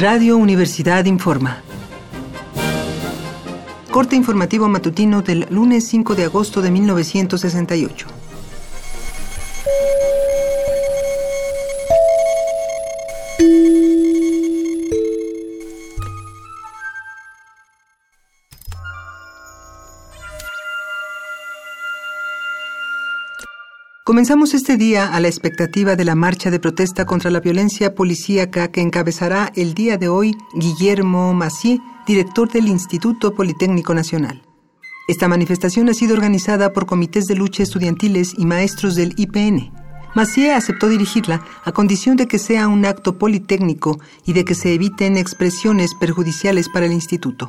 Radio Universidad informa. Corte informativo matutino del lunes 5 de agosto de 1968. Comenzamos este día a la expectativa de la marcha de protesta contra la violencia policíaca que encabezará el día de hoy Guillermo Macié, director del Instituto Politécnico Nacional. Esta manifestación ha sido organizada por comités de lucha estudiantiles y maestros del IPN. Macié aceptó dirigirla a condición de que sea un acto politécnico y de que se eviten expresiones perjudiciales para el instituto.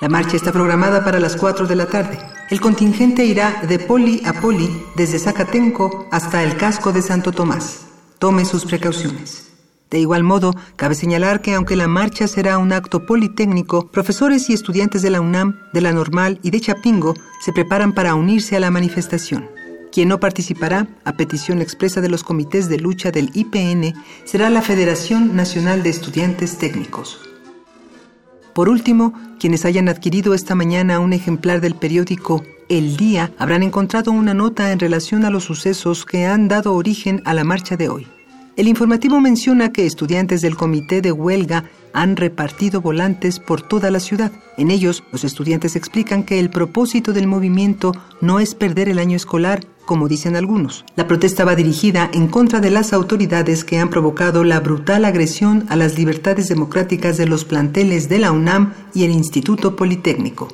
La marcha está programada para las 4 de la tarde. El contingente irá de poli a poli desde Zacatenco hasta el casco de Santo Tomás. Tome sus precauciones. De igual modo, cabe señalar que aunque la marcha será un acto politécnico, profesores y estudiantes de la UNAM, de la Normal y de Chapingo se preparan para unirse a la manifestación. Quien no participará, a petición expresa de los comités de lucha del IPN, será la Federación Nacional de Estudiantes Técnicos. Por último, quienes hayan adquirido esta mañana un ejemplar del periódico El Día habrán encontrado una nota en relación a los sucesos que han dado origen a la marcha de hoy. El informativo menciona que estudiantes del comité de huelga han repartido volantes por toda la ciudad. En ellos, los estudiantes explican que el propósito del movimiento no es perder el año escolar, como dicen algunos. La protesta va dirigida en contra de las autoridades que han provocado la brutal agresión a las libertades democráticas de los planteles de la UNAM y el Instituto Politécnico.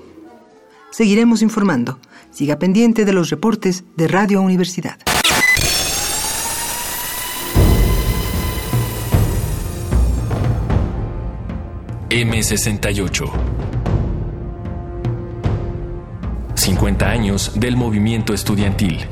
Seguiremos informando. Siga pendiente de los reportes de Radio Universidad. M68 50 años del movimiento estudiantil.